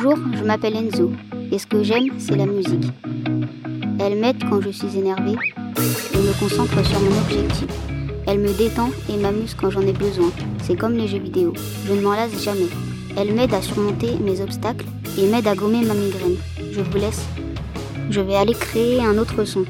Bonjour, je m'appelle Enzo et ce que j'aime, c'est la musique. Elle m'aide quand je suis énervé et me concentre sur mon objectif. Elle me détend et m'amuse quand j'en ai besoin. C'est comme les jeux vidéo. Je ne m'en lasse jamais. Elle m'aide à surmonter mes obstacles et m'aide à gommer ma migraine. Je vous laisse. Je vais aller créer un autre son.